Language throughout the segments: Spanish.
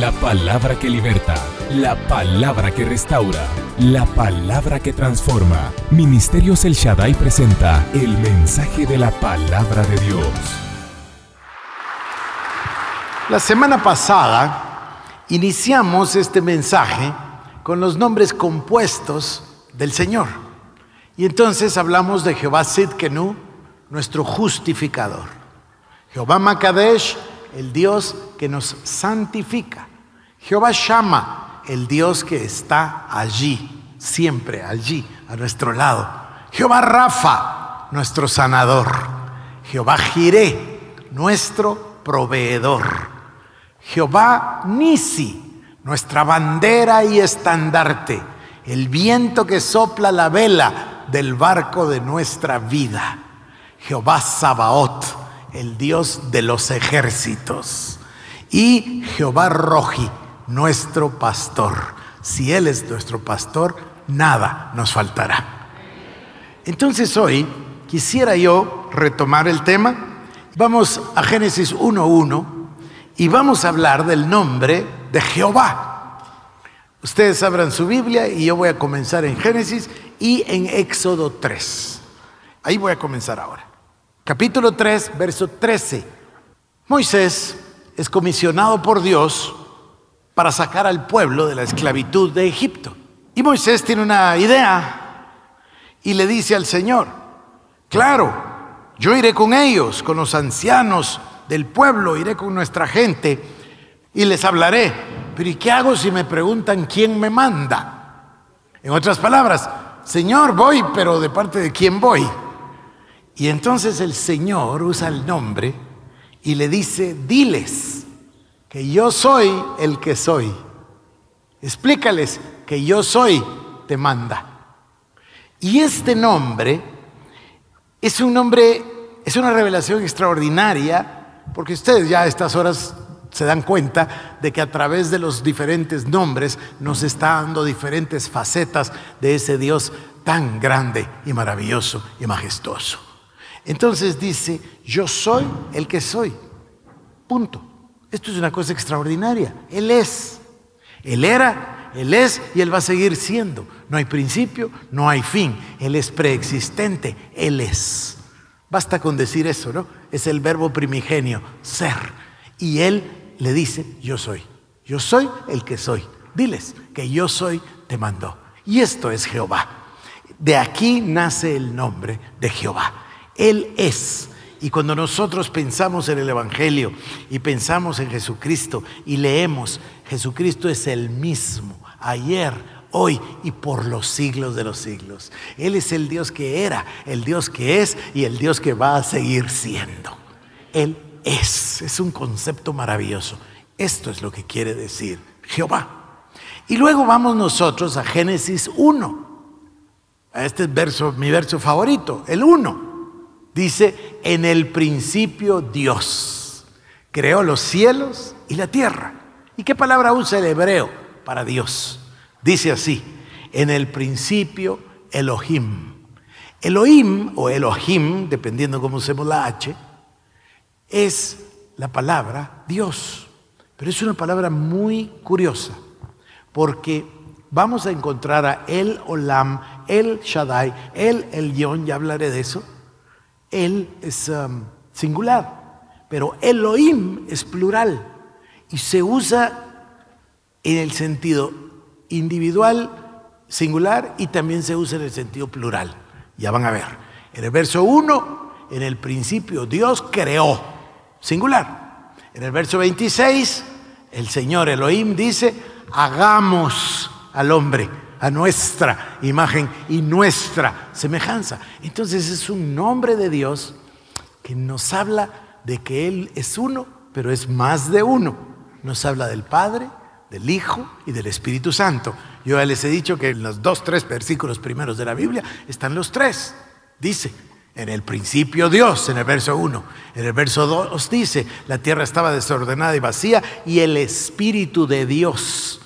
La palabra que liberta, la palabra que restaura, la palabra que transforma. Ministerios El Shaddai presenta el mensaje de la palabra de Dios. La semana pasada iniciamos este mensaje con los nombres compuestos del Señor. Y entonces hablamos de Jehová Sidkenu, nuestro justificador. Jehová Makadesh, el Dios que nos santifica. Jehová Shama, el Dios que está allí, siempre allí, a nuestro lado. Jehová Rafa, nuestro sanador. Jehová Jiré, nuestro proveedor. Jehová Nisi, nuestra bandera y estandarte. El viento que sopla la vela del barco de nuestra vida. Jehová Sabaoth, el Dios de los ejércitos. Y Jehová Roji, nuestro pastor. Si Él es nuestro pastor, nada nos faltará. Entonces hoy quisiera yo retomar el tema. Vamos a Génesis 1.1 y vamos a hablar del nombre de Jehová. Ustedes abran su Biblia y yo voy a comenzar en Génesis y en Éxodo 3. Ahí voy a comenzar ahora. Capítulo 3, verso 13. Moisés es comisionado por Dios para sacar al pueblo de la esclavitud de Egipto. Y Moisés tiene una idea y le dice al Señor, claro, yo iré con ellos, con los ancianos del pueblo, iré con nuestra gente y les hablaré. Pero ¿y qué hago si me preguntan quién me manda? En otras palabras, Señor, voy, pero ¿de parte de quién voy? Y entonces el Señor usa el nombre y le dice, diles que yo soy el que soy. Explícales que yo soy, te manda. Y este nombre es un nombre, es una revelación extraordinaria, porque ustedes ya a estas horas se dan cuenta de que a través de los diferentes nombres nos está dando diferentes facetas de ese Dios tan grande y maravilloso y majestuoso. Entonces dice, yo soy el que soy. Punto. Esto es una cosa extraordinaria. Él es. Él era, Él es y Él va a seguir siendo. No hay principio, no hay fin. Él es preexistente, Él es. Basta con decir eso, ¿no? Es el verbo primigenio, ser. Y Él le dice, yo soy. Yo soy el que soy. Diles que yo soy, te mandó. Y esto es Jehová. De aquí nace el nombre de Jehová. Él es. Y cuando nosotros pensamos en el Evangelio y pensamos en Jesucristo y leemos, Jesucristo es el mismo, ayer, hoy y por los siglos de los siglos. Él es el Dios que era, el Dios que es y el Dios que va a seguir siendo. Él es, es un concepto maravilloso. Esto es lo que quiere decir Jehová. Y luego vamos nosotros a Génesis 1. Este es verso, mi verso favorito, el 1. Dice, en el principio Dios creó los cielos y la tierra. ¿Y qué palabra usa el hebreo para Dios? Dice así, en el principio Elohim. Elohim o Elohim, dependiendo cómo usemos la H, es la palabra Dios. Pero es una palabra muy curiosa, porque vamos a encontrar a El Olam, El Shaddai, El Elyon, ya hablaré de eso, él es um, singular, pero Elohim es plural y se usa en el sentido individual, singular y también se usa en el sentido plural. Ya van a ver. En el verso 1, en el principio Dios creó, singular. En el verso 26, el Señor Elohim dice, hagamos al hombre a nuestra imagen y nuestra semejanza. Entonces es un nombre de Dios que nos habla de que Él es uno, pero es más de uno. Nos habla del Padre, del Hijo y del Espíritu Santo. Yo ya les he dicho que en los dos, tres versículos primeros de la Biblia están los tres. Dice, en el principio Dios, en el verso 1. En el verso 2 dice, la tierra estaba desordenada y vacía y el Espíritu de Dios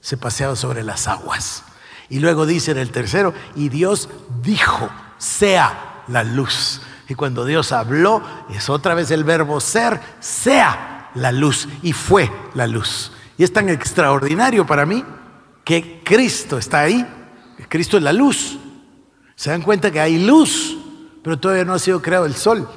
se paseaba sobre las aguas. Y luego dice en el tercero, y Dios dijo, sea la luz. Y cuando Dios habló, es otra vez el verbo ser, sea la luz. Y fue la luz. Y es tan extraordinario para mí que Cristo está ahí. Cristo es la luz. Se dan cuenta que hay luz, pero todavía no ha sido creado el sol,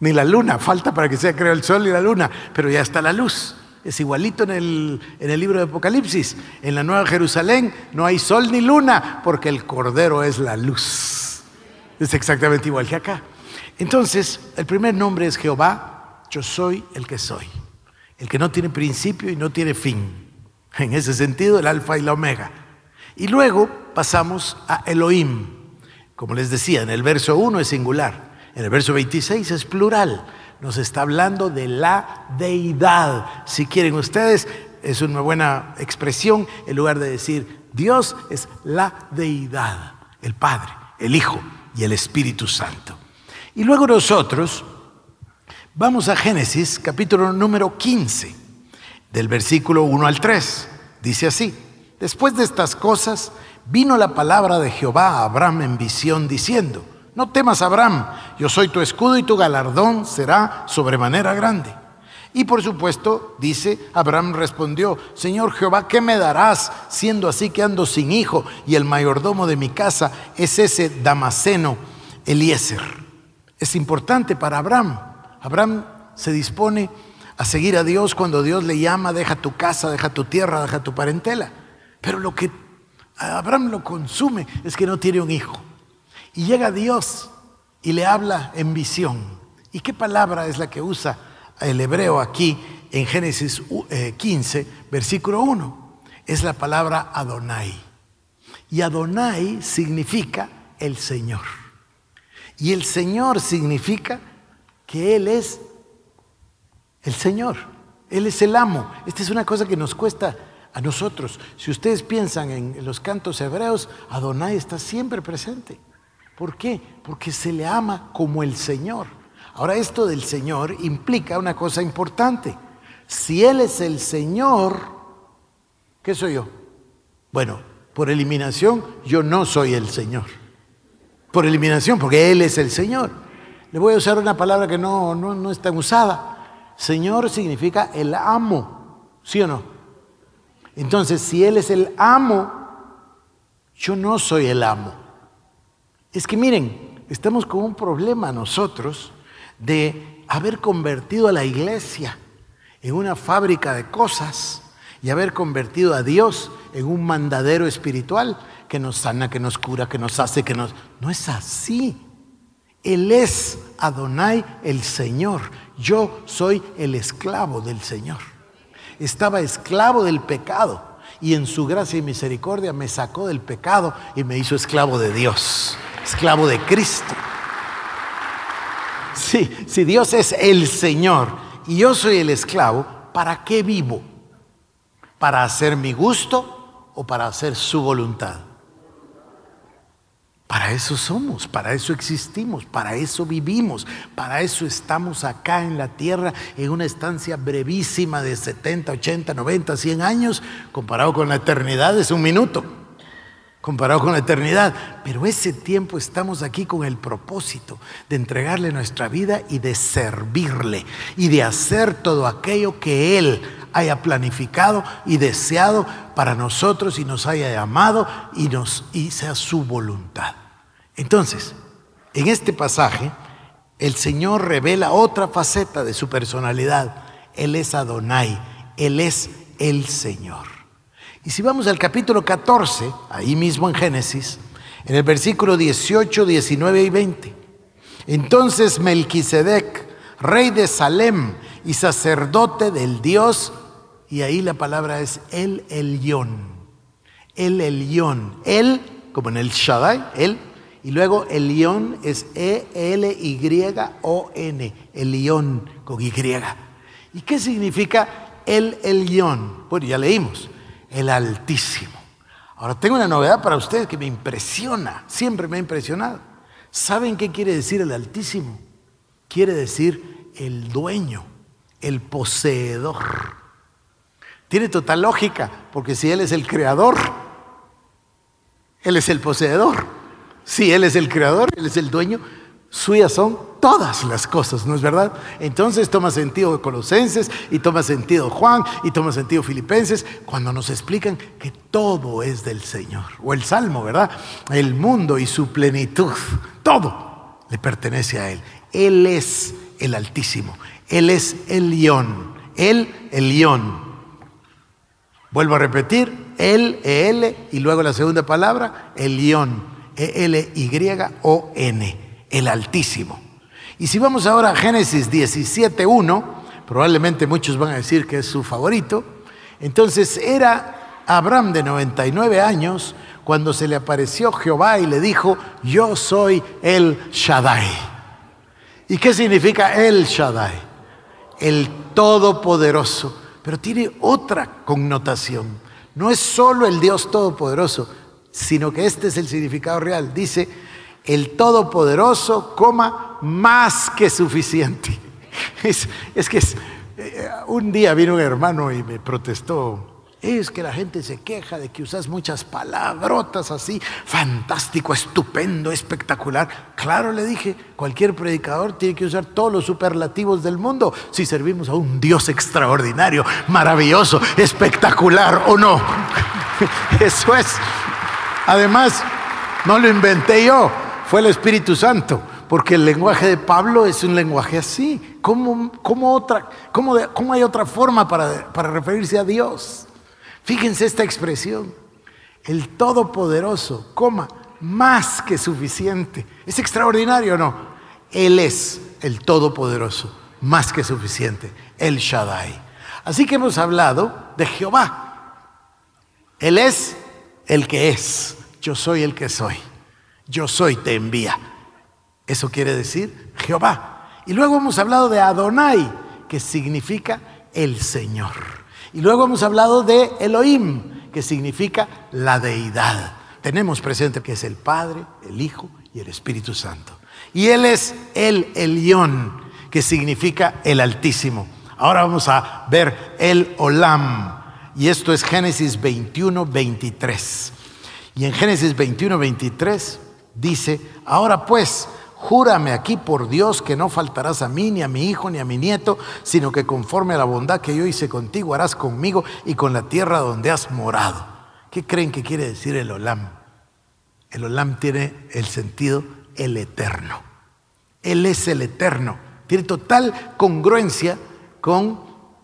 ni la luna. Falta para que sea creado el sol y la luna, pero ya está la luz. Es igualito en el, en el libro de Apocalipsis. En la Nueva Jerusalén no hay sol ni luna porque el Cordero es la luz. Es exactamente igual que acá. Entonces, el primer nombre es Jehová, yo soy el que soy. El que no tiene principio y no tiene fin. En ese sentido, el alfa y la omega. Y luego pasamos a Elohim. Como les decía, en el verso 1 es singular, en el verso 26 es plural nos está hablando de la deidad. Si quieren ustedes, es una buena expresión en lugar de decir Dios es la deidad, el Padre, el Hijo y el Espíritu Santo. Y luego nosotros vamos a Génesis capítulo número 15, del versículo 1 al 3. Dice así, después de estas cosas vino la palabra de Jehová a Abraham en visión diciendo, no temas, Abraham, yo soy tu escudo y tu galardón será sobremanera grande. Y por supuesto, dice, Abraham respondió, Señor Jehová, ¿qué me darás siendo así que ando sin hijo y el mayordomo de mi casa es ese Damaseno Eliezer? Es importante para Abraham. Abraham se dispone a seguir a Dios cuando Dios le llama, deja tu casa, deja tu tierra, deja tu parentela. Pero lo que Abraham lo consume es que no tiene un hijo. Y llega Dios y le habla en visión. ¿Y qué palabra es la que usa el hebreo aquí en Génesis 15, eh, versículo 1? Es la palabra Adonai. Y Adonai significa el Señor. Y el Señor significa que Él es el Señor. Él es el amo. Esta es una cosa que nos cuesta a nosotros. Si ustedes piensan en los cantos hebreos, Adonai está siempre presente. ¿Por qué? Porque se le ama como el Señor. Ahora esto del Señor implica una cosa importante. Si Él es el Señor, ¿qué soy yo? Bueno, por eliminación yo no soy el Señor. Por eliminación, porque Él es el Señor. Le voy a usar una palabra que no, no, no es tan usada. Señor significa el amo, ¿sí o no? Entonces, si Él es el amo, yo no soy el amo. Es que miren, estamos con un problema nosotros de haber convertido a la iglesia en una fábrica de cosas y haber convertido a Dios en un mandadero espiritual que nos sana, que nos cura, que nos hace, que nos... No es así. Él es Adonai el Señor. Yo soy el esclavo del Señor. Estaba esclavo del pecado y en su gracia y misericordia me sacó del pecado y me hizo esclavo de Dios esclavo de Cristo. Sí, si Dios es el Señor y yo soy el esclavo, ¿para qué vivo? ¿Para hacer mi gusto o para hacer su voluntad? Para eso somos, para eso existimos, para eso vivimos, para eso estamos acá en la tierra en una estancia brevísima de 70, 80, 90, 100 años, comparado con la eternidad es un minuto comparado con la eternidad. Pero ese tiempo estamos aquí con el propósito de entregarle nuestra vida y de servirle y de hacer todo aquello que Él haya planificado y deseado para nosotros y nos haya llamado y, nos, y sea su voluntad. Entonces, en este pasaje, el Señor revela otra faceta de su personalidad. Él es Adonai, Él es el Señor. Y si vamos al capítulo 14, ahí mismo en Génesis, en el versículo 18, 19 y 20, entonces Melquisedec, rey de Salem y sacerdote del Dios, y ahí la palabra es el Elión, el Elión, él, como en el Shaddai, él, y luego Elión es E-L-Y-O-N, Elión con Y. ¿Y qué significa el Elión? Bueno, ya leímos el Altísimo. Ahora tengo una novedad para ustedes que me impresiona, siempre me ha impresionado. ¿Saben qué quiere decir el Altísimo? Quiere decir el dueño, el poseedor. Tiene total lógica, porque si Él es el creador, Él es el poseedor. Si Él es el creador, Él es el dueño, suyas son todas las cosas, ¿no es verdad? Entonces toma sentido Colosenses y toma sentido Juan y toma sentido Filipenses cuando nos explican que todo es del Señor. O el Salmo, ¿verdad? El mundo y su plenitud, todo le pertenece a Él. Él es el Altísimo, Él es el León, Él el León. Vuelvo a repetir, Él, E-L, y luego la segunda palabra, el León, E-L-Y-O-N, el Altísimo. Y si vamos ahora a Génesis 17.1, probablemente muchos van a decir que es su favorito, entonces era Abraham de 99 años cuando se le apareció Jehová y le dijo, yo soy el Shaddai. ¿Y qué significa el Shaddai? El Todopoderoso. Pero tiene otra connotación. No es solo el Dios Todopoderoso, sino que este es el significado real. Dice, el Todopoderoso, coma, más que suficiente. Es, es que eh, un día vino un hermano y me protestó. Es que la gente se queja de que usas muchas palabrotas así, fantástico, estupendo, espectacular. Claro, le dije, cualquier predicador tiene que usar todos los superlativos del mundo si servimos a un Dios extraordinario, maravilloso, espectacular o no. Eso es. Además, no lo inventé yo, fue el Espíritu Santo, porque el lenguaje de Pablo es un lenguaje así. ¿Cómo, otra, cómo, cómo hay otra forma para, para referirse a Dios? Fíjense esta expresión, el Todopoderoso, coma, más que suficiente. ¿Es extraordinario o no? Él es el Todopoderoso, más que suficiente, el Shaddai. Así que hemos hablado de Jehová. Él es el que es, yo soy el que soy yo soy te envía. Eso quiere decir Jehová. Y luego hemos hablado de Adonai, que significa el Señor. Y luego hemos hablado de Elohim, que significa la deidad. Tenemos presente que es el Padre, el Hijo y el Espíritu Santo. Y Él es el Elión, que significa el Altísimo. Ahora vamos a ver el Olam. Y esto es Génesis 21, 23. Y en Génesis 21, 23 dice, ahora pues, júrame aquí por Dios que no faltarás a mí, ni a mi hijo, ni a mi nieto, sino que conforme a la bondad que yo hice contigo harás conmigo y con la tierra donde has morado. ¿Qué creen que quiere decir el olam? El olam tiene el sentido el eterno. Él es el eterno. Tiene total congruencia con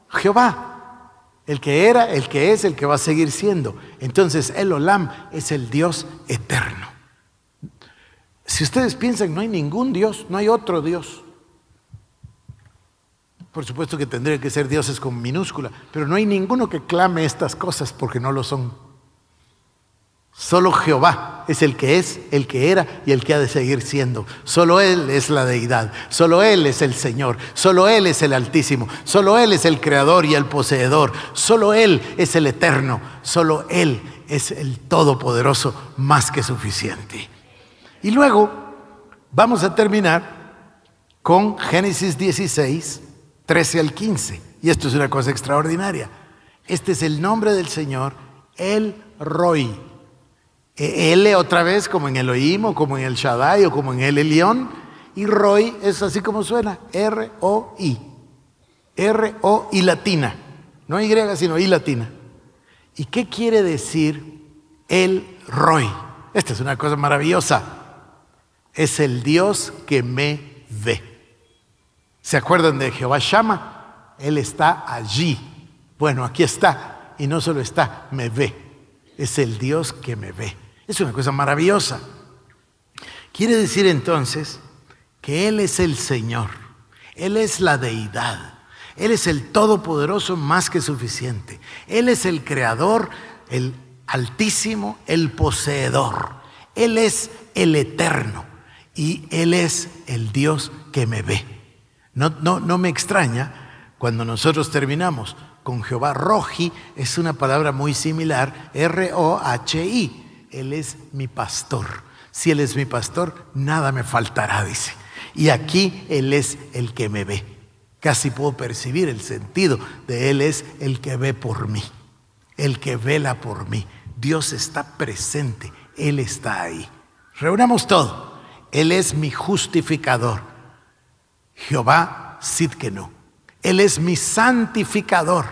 Jehová. El que era, el que es, el que va a seguir siendo. Entonces el olam es el Dios eterno. Si ustedes piensan, no hay ningún Dios, no hay otro Dios. Por supuesto que tendría que ser dioses con minúscula, pero no hay ninguno que clame estas cosas porque no lo son. Solo Jehová es el que es, el que era y el que ha de seguir siendo. Solo Él es la deidad, solo Él es el Señor, solo Él es el Altísimo, solo Él es el Creador y el Poseedor, solo Él es el Eterno, solo Él es el Todopoderoso más que suficiente. Y luego vamos a terminar con Génesis 16, 13 al 15. Y esto es una cosa extraordinaria. Este es el nombre del Señor, el Roy. L e otra vez como en Elohim o como en el Shaddai o como en el Elión. Y Roy es así como suena, R-O-I. R-O-I latina. No Y, sino I latina. ¿Y qué quiere decir el Roy? Esta es una cosa maravillosa es el Dios que me ve. ¿Se acuerdan de Jehová Shama? Él está allí. Bueno, aquí está. Y no solo está, me ve. Es el Dios que me ve. Es una cosa maravillosa. Quiere decir entonces que Él es el Señor. Él es la deidad. Él es el Todopoderoso más que suficiente. Él es el Creador, el Altísimo, el Poseedor. Él es el Eterno y Él es el Dios que me ve. No, no, no me extraña cuando nosotros terminamos con Jehová Roji, es una palabra muy similar, R-O-H-I. Él es mi pastor. Si Él es mi pastor, nada me faltará, dice. Y aquí Él es el que me ve. Casi puedo percibir el sentido de Él es el que ve por mí, el que vela por mí. Dios está presente, Él está ahí. Reunamos todo. Él es mi justificador. Jehová Sidkenu. Él es mi santificador,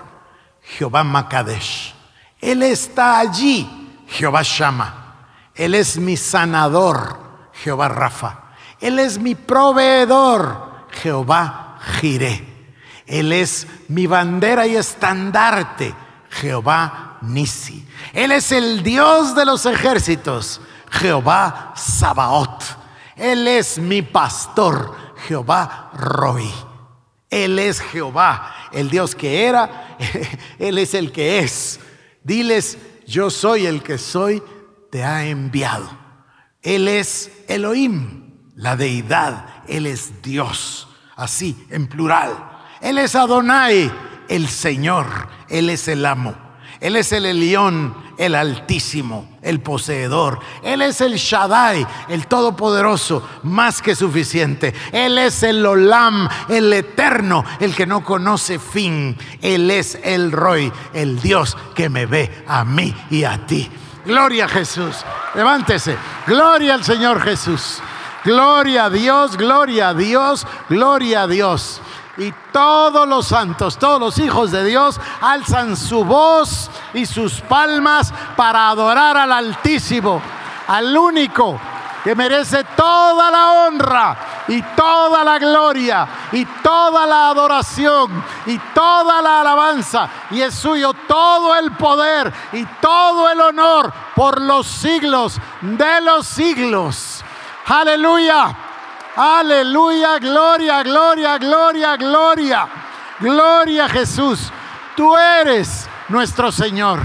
Jehová Makadesh. Él está allí, Jehová Shama. Él es mi sanador, Jehová Rafa. Él es mi proveedor, Jehová Jireh. Él es mi bandera y estandarte, Jehová Nisi. Él es el Dios de los ejércitos, Jehová Sabaoth. Él es mi pastor, Jehová Roi. Él es Jehová, el Dios que era, Él es el que es. Diles, yo soy el que soy, te ha enviado. Él es Elohim, la deidad, Él es Dios, así, en plural. Él es Adonai, el Señor, Él es el amo. Él es el Elión, el Altísimo, el poseedor. Él es el Shaddai, el Todopoderoso, más que suficiente. Él es el Olam, el Eterno, el que no conoce fin. Él es el Roy, el Dios que me ve a mí y a ti. Gloria a Jesús. Levántese. Gloria al Señor Jesús. Gloria a Dios, gloria a Dios, gloria a Dios. Y todos los santos, todos los hijos de Dios alzan su voz y sus palmas para adorar al Altísimo, al único que merece toda la honra y toda la gloria y toda la adoración y toda la alabanza. Y es suyo todo el poder y todo el honor por los siglos de los siglos. Aleluya. Aleluya, gloria, gloria, gloria, gloria. Gloria a Jesús. Tú eres nuestro Señor.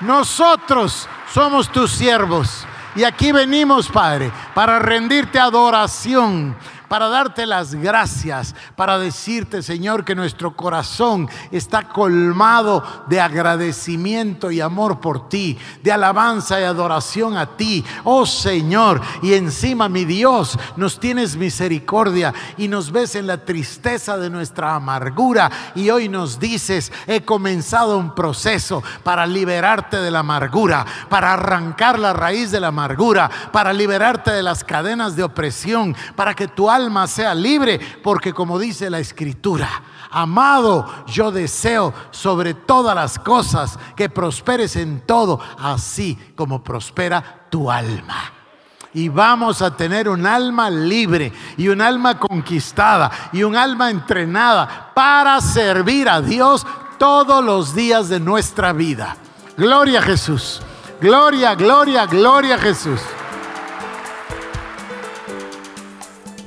Nosotros somos tus siervos. Y aquí venimos, Padre, para rendirte adoración para darte las gracias, para decirte, Señor, que nuestro corazón está colmado de agradecimiento y amor por ti, de alabanza y adoración a ti, oh Señor. Y encima, mi Dios, nos tienes misericordia y nos ves en la tristeza de nuestra amargura. Y hoy nos dices, he comenzado un proceso para liberarte de la amargura, para arrancar la raíz de la amargura, para liberarte de las cadenas de opresión, para que tu alma alma sea libre, porque como dice la escritura, amado, yo deseo sobre todas las cosas que prosperes en todo, así como prospera tu alma. Y vamos a tener un alma libre y un alma conquistada y un alma entrenada para servir a Dios todos los días de nuestra vida. Gloria a Jesús. Gloria, gloria, gloria a Jesús.